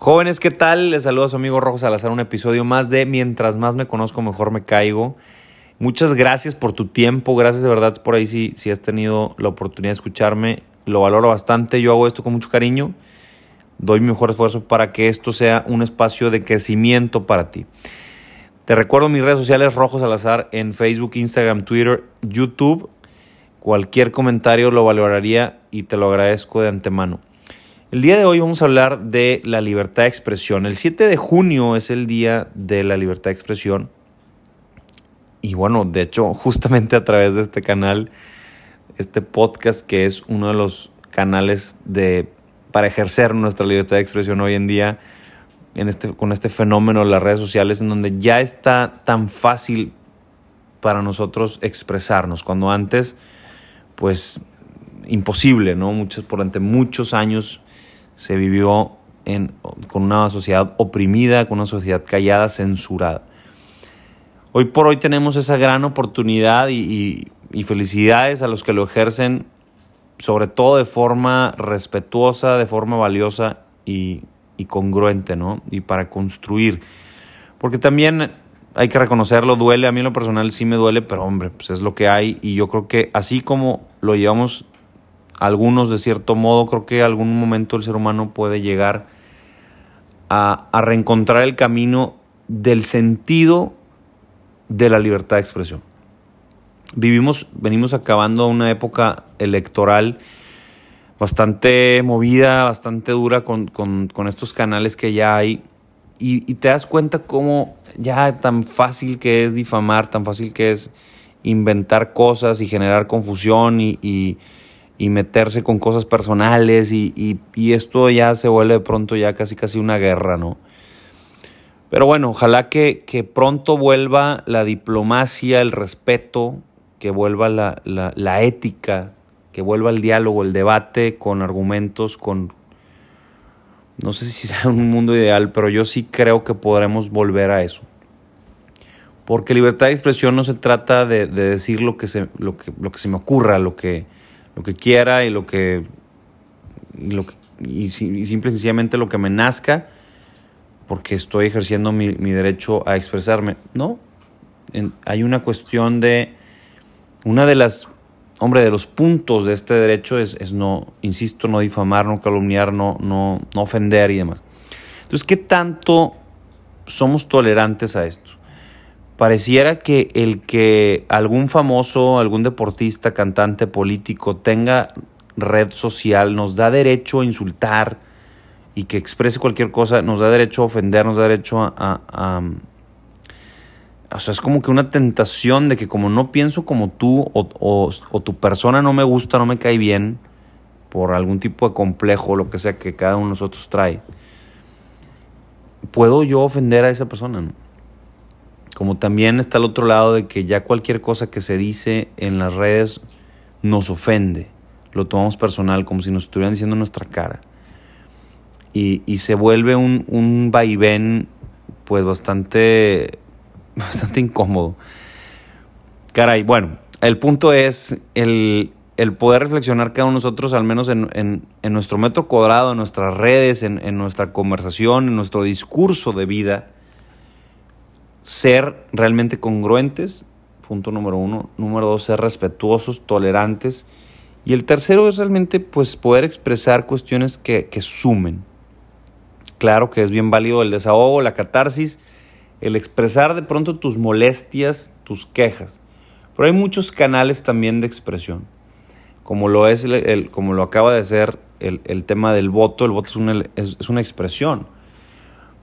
Jóvenes, ¿qué tal? Les saludo a su amigo Rojo Salazar, un episodio más de Mientras más me conozco, mejor me caigo. Muchas gracias por tu tiempo, gracias de verdad por ahí si, si has tenido la oportunidad de escucharme. Lo valoro bastante, yo hago esto con mucho cariño. Doy mi mejor esfuerzo para que esto sea un espacio de crecimiento para ti. Te recuerdo mis redes sociales Rojo Salazar en Facebook, Instagram, Twitter, YouTube. Cualquier comentario lo valoraría y te lo agradezco de antemano. El día de hoy vamos a hablar de la libertad de expresión. El 7 de junio es el día de la libertad de expresión. Y bueno, de hecho, justamente a través de este canal, este podcast que es uno de los canales de, para ejercer nuestra libertad de expresión hoy en día, en este, con este fenómeno de las redes sociales, en donde ya está tan fácil para nosotros expresarnos, cuando antes, pues, imposible, ¿no? Muchos, durante muchos años se vivió en, con una sociedad oprimida, con una sociedad callada, censurada. Hoy por hoy tenemos esa gran oportunidad y, felicidades a los que lo ejercen, sobre todo de forma respetuosa, de forma valiosa y, y congruente, ¿no? Y para construir. Porque también hay que reconocerlo, duele, a mí en lo personal sí me duele, pero hombre, pues es lo que hay y yo creo que así como lo llevamos algunos de cierto modo, creo que algún momento el ser humano puede llegar a, reencontrar el camino del sentido de la libertad de expresión. Vivimos, venimos acabando una época electoral bastante movida, bastante dura con, estos canales que ya hay. Y, te das cuenta cómo ya tan fácil que es difamar, tan fácil que es inventar cosas y generar confusión y meterse con cosas personales y, esto ya se vuelve de pronto ya casi casi una guerra, ¿no? Pero bueno, ojalá que, pronto vuelva la diplomacia, el respeto, que vuelva la, la, ética, que vuelva el diálogo, el debate con argumentos, con... No sé si sea un mundo ideal, pero yo sí creo que podremos volver a eso. Porque libertad de expresión no se trata de, de decir lo que, se, lo, que, lo que se me ocurra, lo que, lo que quiera y lo que, y, simple y sencillamente lo que me nazca porque estoy ejerciendo mi, derecho a expresarme. No, hay una cuestión de, una de las, hombre, de los puntos de este derecho es, es no, insisto, no difamar, no calumniar, no, no, no ofender y demás. Entonces, ¿qué tanto somos tolerantes a esto? Pareciera que el que algún famoso, algún deportista, cantante, político tenga red social nos da derecho a insultar y que exprese cualquier cosa, nos da derecho a ofender, nos da derecho a, o sea, es como que una tentación de que como no pienso como tú o, o, tu persona no me gusta, no me cae bien, por algún tipo de complejo o lo que sea que cada uno de nosotros trae, puedo yo ofender a esa persona, ¿no? Como también está el otro lado de que ya cualquier cosa que se dice en las redes nos ofende. Lo tomamos personal, como si nos estuvieran diciendo nuestra cara. Y, se vuelve un, un vaivén pues bastante, bastante incómodo. Caray, bueno, el punto es el, poder reflexionar cada uno de nosotros, al menos en, nuestro metro cuadrado, en nuestras redes, en, en, nuestra conversación, en nuestro discurso de vida, ser realmente congruentes, punto número uno. Número dos, ser respetuosos, tolerantes. Y el tercero es realmente pues, poder expresar cuestiones que, que sumen. Claro que es bien válido el desahogo, la catarsis, el expresar de pronto tus molestias, tus quejas. Pero hay muchos canales también de expresión, como lo, es el, como lo acaba de ser el, el, tema del voto. El voto es una, es una expresión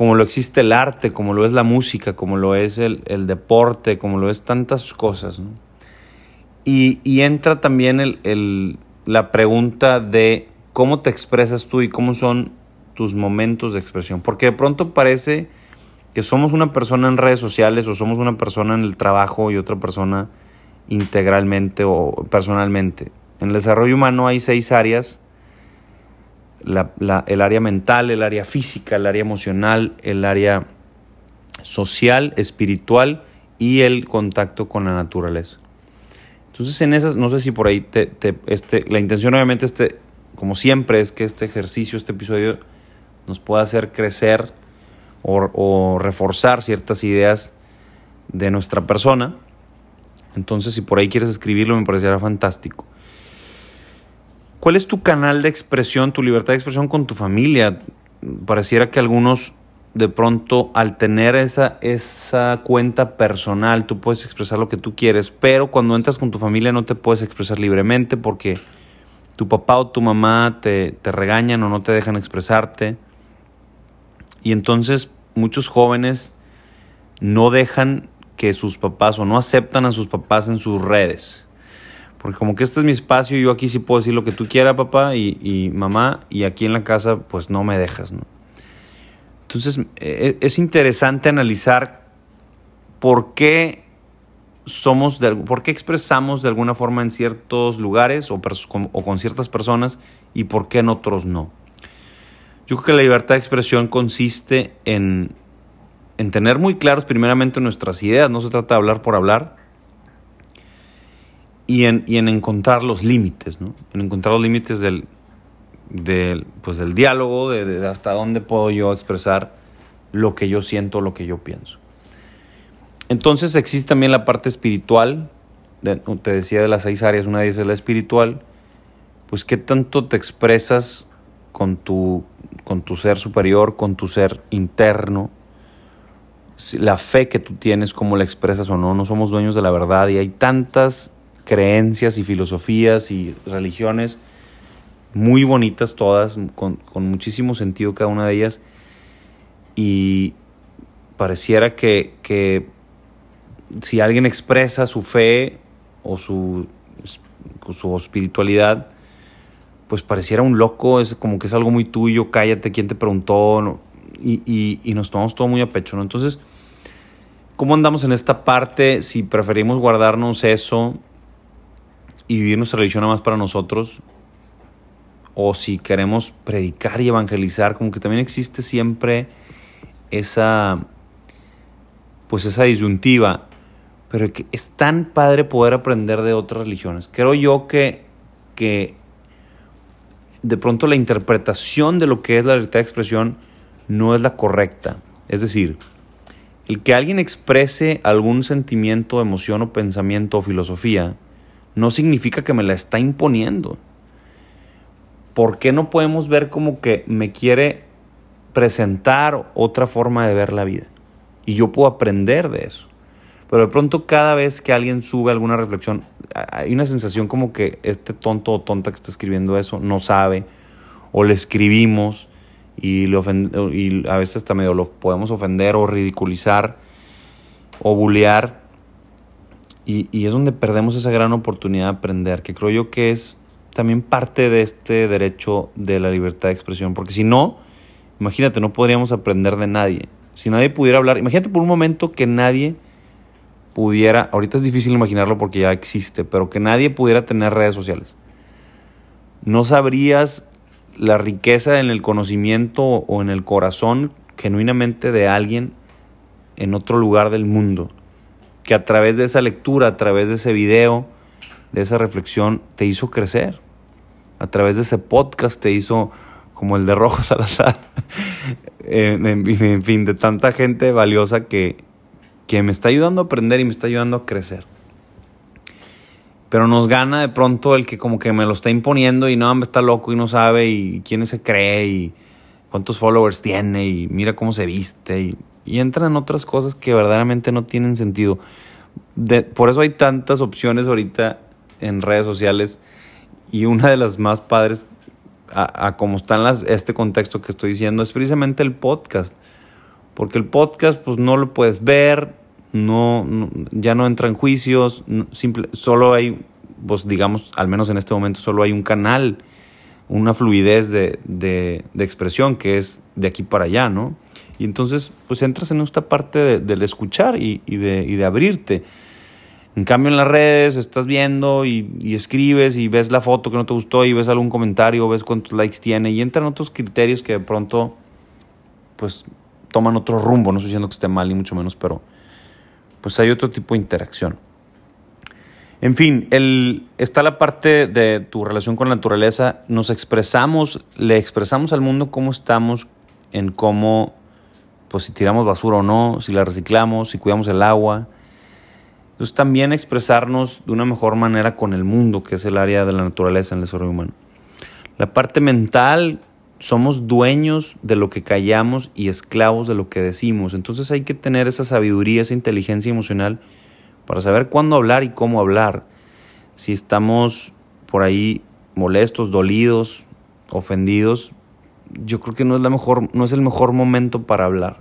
como lo existe el arte, como lo es la música, como lo es el, deporte, como lo es tantas cosas. Y, entra también el, la pregunta de cómo te expresas tú y cómo son tus momentos de expresión. Porque de pronto parece que somos una persona en redes sociales o somos una persona en el trabajo y otra persona integralmente o personalmente. En el desarrollo humano hay seis áreas el área mental, el área física, el área emocional, el área social, espiritual y el contacto con la naturaleza. Entonces en esas, no sé si por ahí te, este, la intención obviamente este, como siempre es que este ejercicio, este episodio nos puede hacer crecer o, reforzar ciertas ideas de nuestra persona. Entonces, si por ahí quieres escribirlo, me parecería fantástico. ¿Cuál es tu canal de expresión, tu libertad de expresión con tu familia? Pareciera que algunos de pronto al tener esa, esa cuenta personal tú puedes expresar lo que tú quieres, pero cuando entras con tu familia no te puedes expresar libremente porque tu papá o tu mamá te, te regañan o no te dejan expresarte. Y entonces muchos jóvenes no dejan que sus papás o no aceptan a sus papás en sus redes. Porque como que este es mi espacio yo aquí sí puedo decir lo que tú quieras, papá y, mamá, y aquí en la casa pues no me dejas, ¿no? Entonces e, e, es interesante analizar por qué somos, de, por qué expresamos de alguna forma en ciertos lugares o, o con ciertas personas y por qué en otros no. Yo creo que la libertad de expresión consiste en, en tener muy claros primeramente nuestras ideas, no se trata de hablar por hablar, y en, y en encontrar los límites, ¿no? en encontrar los límites del, del, pues del diálogo, de, hasta dónde puedo yo expresar lo que yo siento, lo que yo pienso. Entonces existe también la parte espiritual, te decía de las seis áreas, una de ellas es la espiritual, pues qué tanto te expresas con tu, con tu ser superior, con tu ser interno, la fe que tú tienes, cómo la expresas o no, no somos dueños de la verdad y hay tantas creencias y filosofías y religiones muy bonitas todas, con, muchísimo sentido cada una de ellas. Y pareciera que, que si alguien expresa su fe o su, su espiritualidad, pues pareciera un loco, es como que es algo muy tuyo, cállate, ¿quién te preguntó? Y, y, nos tomamos todo muy a pecho, ¿no? Entonces, ¿cómo andamos en esta parte? Si preferimos guardarnos eso y vivir nuestra religión nada más para nosotros, o si queremos predicar y evangelizar, como que también existe siempre esa, pues esa disyuntiva, pero que es tan padre poder aprender de otras religiones. Creo yo que, que de pronto la interpretación de lo que es la libertad de expresión no es la correcta. Es decir, el que alguien exprese algún sentimiento, emoción o pensamiento o filosofía no significa que me la está imponiendo. ¿por qué no podemos ver como que me quiere presentar otra forma de ver la vida? Y yo puedo aprender de eso. Pero de pronto cada vez que alguien sube alguna reflexión, hay una sensación como que este tonto o tonta que está escribiendo eso no sabe, o le escribimos y, le y a veces hasta medio lo podemos ofender o ridiculizar o bullear. Y, y es donde perdemos esa gran oportunidad de aprender, que creo yo que es también parte de este derecho de la libertad de expresión, porque si no, imagínate, no podríamos aprender de nadie. Si nadie pudiera hablar, imagínate por un momento que nadie pudiera, ahorita es difícil imaginarlo porque ya existe, pero que nadie pudiera tener redes sociales. No sabrías la riqueza en el conocimiento o en el corazón genuinamente de alguien en otro lugar del mundo, que a través de esa lectura, a través de ese video, de esa reflexión te hizo crecer. A través de ese podcast te hizo como el de Rojo Salazar. en, fin, de tanta gente valiosa que, que me está ayudando a aprender y me está ayudando a crecer. Pero nos gana de pronto el que como que me lo está imponiendo y no, me está loco y no sabe y quién se cree y cuántos followers tiene y mira cómo se viste y, y entran otras cosas que verdaderamente no tienen sentido. De, por eso hay tantas opciones ahorita en redes sociales y una de las más padres a, a como está en las, este contexto que estoy diciendo es precisamente el podcast. Porque el podcast pues no lo puedes ver, no, ya no entra en juicios, simple, solo hay, pues digamos, al menos en este momento solo hay un canal, una fluidez de, de, de expresión que es de aquí para allá, ¿no? Y entonces pues entras en esta parte del escuchar y, y, de, y de abrirte. En cambio en las redes estás viendo y, escribes y ves la foto que no te gustó y ves algún comentario, ves cuántos likes tiene y entran otros criterios que de pronto pues toman otro rumbo. No estoy diciendo que esté mal ni mucho menos, pero pues hay otro tipo de interacción. En fin, el, está la parte de tu relación con la naturaleza. Nos expresamos, le expresamos al mundo cómo estamos en cómo, pues si tiramos basura o no, si la reciclamos, si cuidamos el agua. Entonces también expresarnos de una mejor manera con el mundo, que es el área de la naturaleza en el desarrollo humano. La parte mental, somos dueños de lo que callamos y esclavos de lo que decimos. Entonces hay que tener esa sabiduría, esa inteligencia emocional para saber cuándo hablar y cómo hablar. Si estamos por ahí molestos, dolidos, ofendidos, yo creo que no es, la mejor, no es el mejor momento para hablar.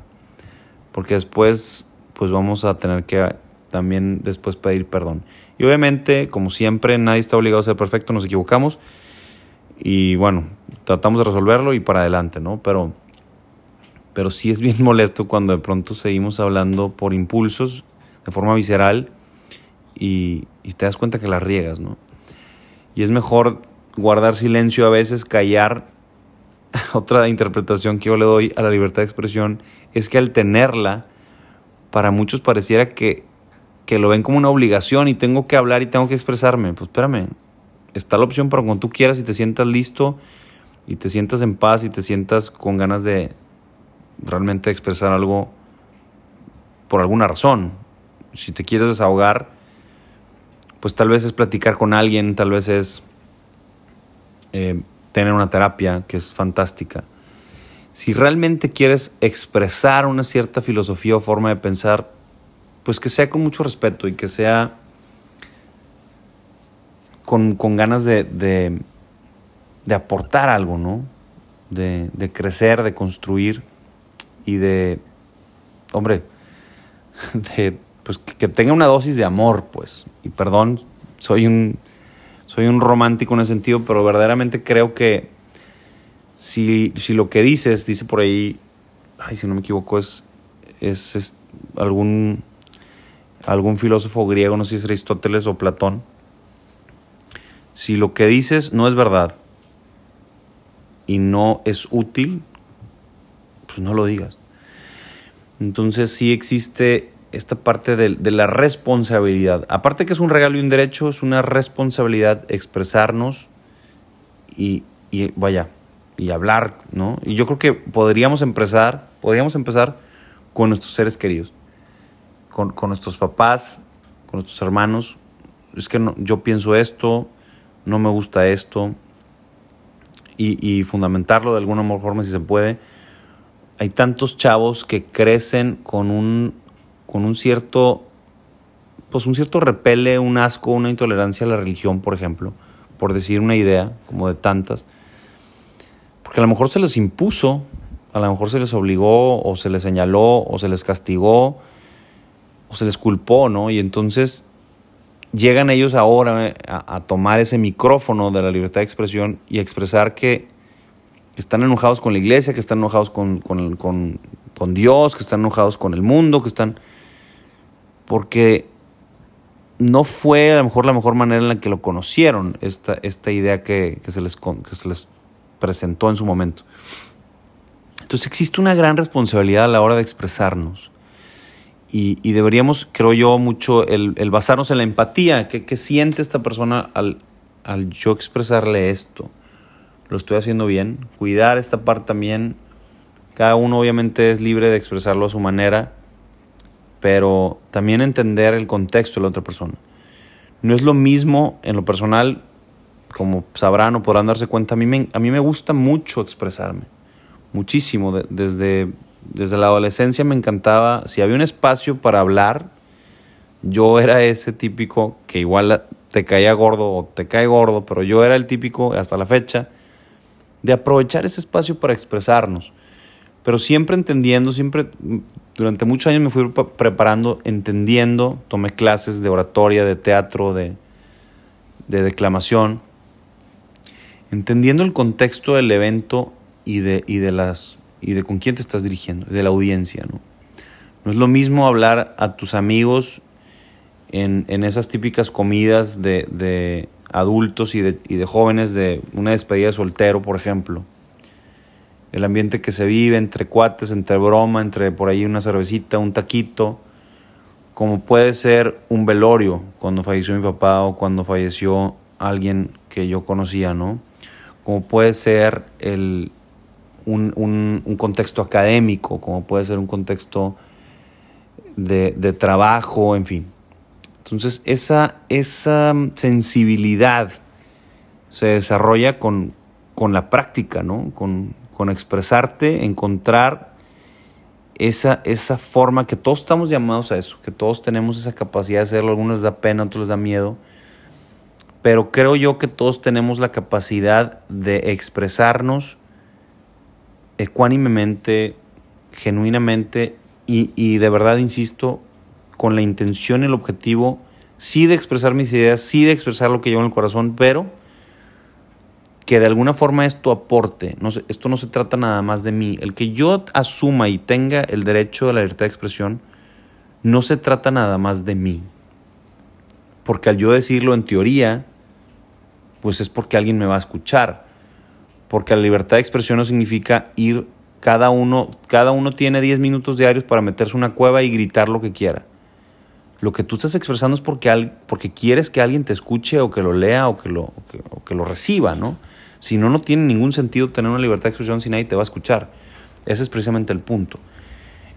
Porque después pues vamos a tener que también después pedir perdón. Y obviamente, como siempre, nadie está obligado a ser perfecto, nos equivocamos. Y bueno, tratamos de resolverlo y para adelante, ¿no? Pero, pero sí es bien molesto cuando de pronto seguimos hablando por impulsos, de forma visceral, y, y te das cuenta que la riegas, ¿no? Y es mejor guardar silencio a veces, callar. Otra interpretación que yo le doy a la libertad de expresión es que al tenerla, para muchos pareciera que, que lo ven como una obligación y tengo que hablar y tengo que expresarme. Pues espérame, está la opción para cuando tú quieras y te sientas listo y te sientas en paz y te sientas con ganas de realmente expresar algo por alguna razón. Si te quieres desahogar, pues tal vez es platicar con alguien, tal vez es eh, tener una terapia que es fantástica. Si realmente quieres expresar una cierta filosofía o forma de pensar, pues que sea con mucho respeto y que sea con, ganas de, de, aportar algo, ¿no? De, de crecer, de construir y de, hombre, pues que tenga una dosis de amor, pues. Y perdón, soy un soy un romántico en ese sentido, pero verdaderamente creo que si, lo que dices, dice por ahí, ay, si no me equivoco, es, es, algún, algún filósofo griego, no sé si es Aristóteles o Platón, si lo que dices no es verdad y no es útil, pues no lo digas. Entonces sí existe esta parte de, la responsabilidad. Aparte que es un regalo y un derecho, es una responsabilidad expresarnos y, vaya, y hablar, ¿no? Y yo creo que podríamos empezar, podríamos empezar con nuestros seres queridos, con, nuestros papás, con nuestros hermanos. Es que no, yo pienso esto, no me gusta esto, y, y fundamentarlo de alguna forma si se puede. Hay tantos chavos que crecen con un con un cierto, pues un cierto repele, un asco, una intolerancia a la religión, por ejemplo, por decir una idea, como de tantas. Porque a lo mejor se les impuso, a lo mejor se les obligó, o se les señaló, o se les castigó, o se les culpó, ¿no? Y entonces llegan ellos ahora a, tomar ese micrófono de la libertad de expresión y a expresar que están enojados con la iglesia, que están enojados con, con, con Dios, que están enojados con el mundo, que están porque no fue a lo mejor la mejor manera en la que lo conocieron, esta, esta idea que, se les, que se les presentó en su momento. Entonces existe una gran responsabilidad a la hora de expresarnos. Y, deberíamos, creo yo, mucho el, basarnos en la empatía. ¿Qué, siente esta persona al, al, yo expresarle esto? ¿Lo estoy haciendo bien? Cuidar esta parte también. Cada uno obviamente es libre de expresarlo a su manera pero también entender el contexto de la otra persona. No es lo mismo en lo personal, como sabrán o podrán darse cuenta, a mí me, a mí me gusta mucho expresarme, muchísimo. desde, desde la adolescencia me encantaba, si había un espacio para hablar, yo era ese típico que igual te caía gordo o te cae gordo, pero yo era el típico hasta la fecha de aprovechar ese espacio para expresarnos, pero siempre entendiendo, siempre durante muchos años me fui preparando, entendiendo, tomé clases de oratoria, de teatro, de, declamación, entendiendo el contexto del evento y de, y de, las, y de con quién te estás dirigiendo, de la audiencia. ¿no? no es lo mismo hablar a tus amigos en, esas típicas comidas de, de adultos y de, y de jóvenes de una despedida de soltero, por ejemplo el ambiente que se vive entre cuates, entre broma, entre por ahí una cervecita, un taquito, como puede ser un velorio cuando falleció mi papá o cuando falleció alguien que yo conocía, ¿no? Como puede ser el, un, contexto académico, como puede ser un contexto de, trabajo, en fin. Entonces, esa, esa sensibilidad se desarrolla con, la práctica, ¿no? Con, con expresarte, encontrar esa, esa forma que todos estamos llamados a eso, que todos tenemos esa capacidad de hacerlo, algunos les da pena, otros les da miedo, pero creo yo que todos tenemos la capacidad de expresarnos ecuánimemente, genuinamente. Y, y de verdad, insisto, con la intención y el objetivo, sí de expresar mis ideas, sí de expresar lo que llevo en el corazón, pero que de alguna forma esto aporte. No esto no se trata nada más de mí. El que yo asuma y tenga el derecho a la libertad de expresión, no se trata nada más de mí. Porque al yo decirlo en teoría, pues es porque alguien me va a escuchar. Porque la libertad de expresión no significa ir cada uno, cada uno tiene 10 minutos diarios para meterse una cueva y gritar lo que quiera. Lo que tú estás expresando es porque, porque quieres que alguien te escuche o que lo lea o que lo, o que lo reciba, ¿no? Si no, no tiene ningún sentido tener una libertad de expresión si nadie te va a escuchar. Ese es precisamente el punto.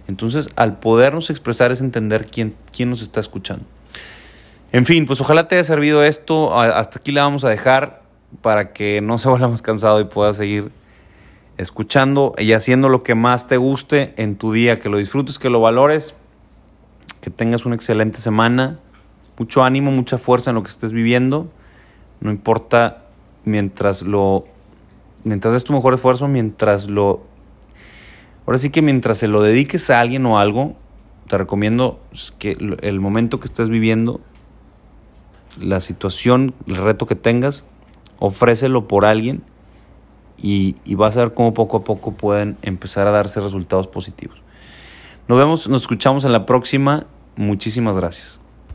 Entonces, al podernos expresar es entender quién, quién nos está escuchando. En fin, pues ojalá te haya servido esto. Hasta aquí la vamos a dejar para que no se vuelva más cansado y puedas seguir escuchando y haciendo lo que más te guste en tu día, que lo disfrutes, que lo valores, que tengas una excelente semana, mucho ánimo, mucha fuerza en lo que estés viviendo, no importa mientras lo, mientras des tu mejor esfuerzo, mientras lo, ahora sí que mientras se lo dediques a alguien o algo, te recomiendo que el momento que estés viviendo, la situación, el reto que tengas, ofrécelo por alguien y, y, vas a ver cómo poco a poco pueden empezar a darse resultados positivos. Nos vemos, nos escuchamos en la próxima. Muchísimas gracias.